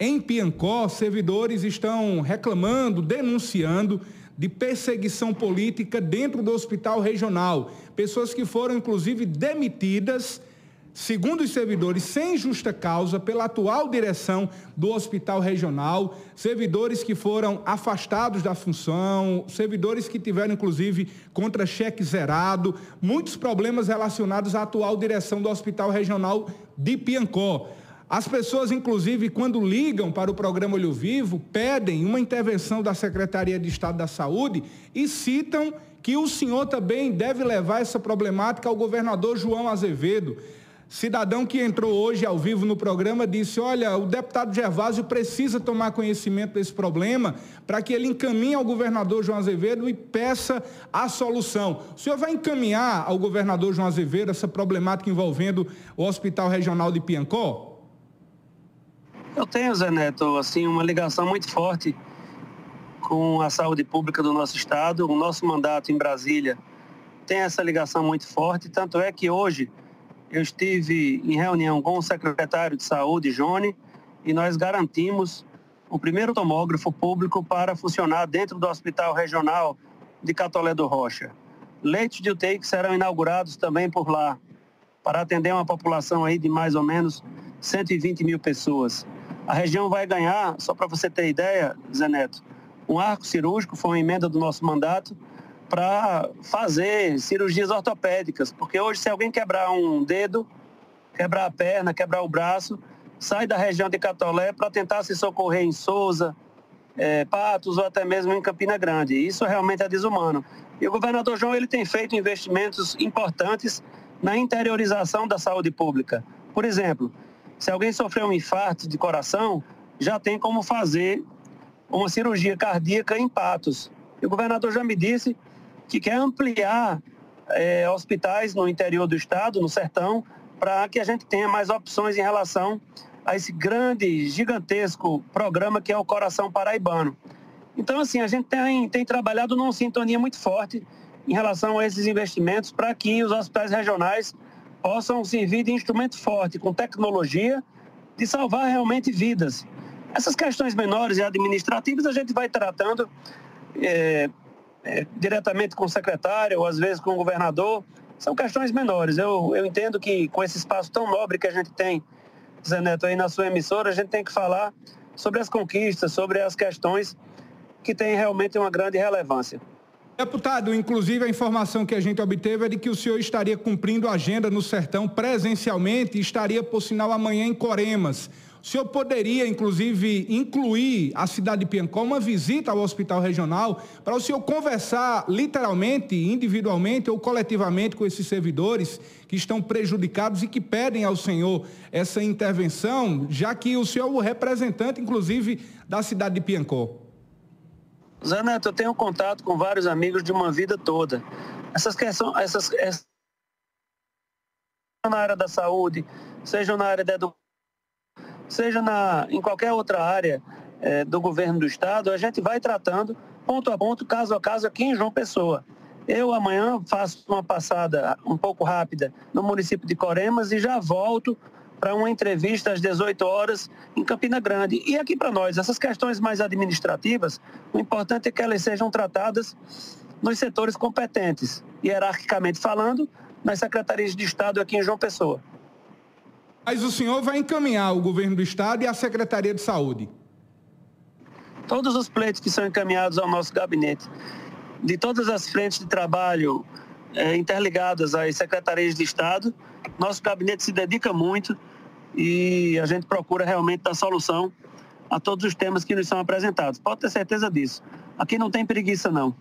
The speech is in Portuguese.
em Piancó, servidores estão reclamando, denunciando de perseguição política dentro do hospital regional. Pessoas que foram, inclusive, demitidas segundo os servidores, sem justa causa, pela atual direção do Hospital Regional, servidores que foram afastados da função, servidores que tiveram, inclusive, contra-cheque zerado, muitos problemas relacionados à atual direção do Hospital Regional de Piancó. As pessoas, inclusive, quando ligam para o programa Olho Vivo, pedem uma intervenção da Secretaria de Estado da Saúde e citam que o senhor também deve levar essa problemática ao governador João Azevedo. Cidadão que entrou hoje ao vivo no programa disse: Olha, o deputado Gervásio precisa tomar conhecimento desse problema para que ele encaminhe ao governador João Azevedo e peça a solução. O senhor vai encaminhar ao governador João Azevedo essa problemática envolvendo o Hospital Regional de Piancó? Eu tenho, Zé Neto, assim, uma ligação muito forte com a saúde pública do nosso estado. O nosso mandato em Brasília tem essa ligação muito forte, tanto é que hoje eu estive em reunião com o secretário de Saúde, Jone, e nós garantimos o primeiro tomógrafo público para funcionar dentro do Hospital Regional de Catolé do Rocha. Leitos de UTI que serão inaugurados também por lá, para atender uma população aí de mais ou menos 120 mil pessoas. A região vai ganhar, só para você ter ideia, Zé Neto, um arco cirúrgico, foi uma emenda do nosso mandato, para fazer cirurgias ortopédicas, porque hoje se alguém quebrar um dedo, quebrar a perna, quebrar o braço, sai da região de Catolé para tentar se socorrer em Souza, é, Patos ou até mesmo em Campina Grande. Isso realmente é desumano. E o governador João ele tem feito investimentos importantes na interiorização da saúde pública. Por exemplo, se alguém sofreu um infarto de coração, já tem como fazer uma cirurgia cardíaca em Patos. E o governador já me disse que quer ampliar é, hospitais no interior do estado, no sertão, para que a gente tenha mais opções em relação a esse grande, gigantesco programa que é o Coração Paraibano. Então, assim, a gente tem, tem trabalhado numa sintonia muito forte em relação a esses investimentos para que os hospitais regionais possam servir de instrumento forte, com tecnologia, de salvar realmente vidas. Essas questões menores e administrativas a gente vai tratando é, é, diretamente com o secretário ou às vezes com o governador, são questões menores. Eu, eu entendo que com esse espaço tão nobre que a gente tem, Zé Neto, aí na sua emissora, a gente tem que falar sobre as conquistas, sobre as questões que têm realmente uma grande relevância. Deputado, inclusive a informação que a gente obteve é de que o senhor estaria cumprindo a agenda no Sertão presencialmente e estaria, por sinal, amanhã em Coremas. O senhor poderia, inclusive, incluir a cidade de Piancó, uma visita ao hospital regional, para o senhor conversar literalmente, individualmente ou coletivamente com esses servidores que estão prejudicados e que pedem ao senhor essa intervenção, já que o senhor é o representante, inclusive, da cidade de Piancó. Zé Neto, eu tenho contato com vários amigos de uma vida toda. Essas questões, essas, essas na área da saúde, seja na área da educação, seja na, em qualquer outra área é, do governo do estado, a gente vai tratando ponto a ponto, caso a caso, aqui em João Pessoa. Eu amanhã faço uma passada um pouco rápida no município de Coremas e já volto para uma entrevista às 18 horas em Campina Grande. E aqui para nós, essas questões mais administrativas, o importante é que elas sejam tratadas nos setores competentes, hierarquicamente falando, nas secretarias de Estado aqui em João Pessoa. Mas o senhor vai encaminhar o governo do Estado e a Secretaria de Saúde? Todos os pleitos que são encaminhados ao nosso gabinete, de todas as frentes de trabalho é, interligadas às secretarias de Estado, nosso gabinete se dedica muito e a gente procura realmente dar solução a todos os temas que nos são apresentados. Pode ter certeza disso. Aqui não tem preguiça, não.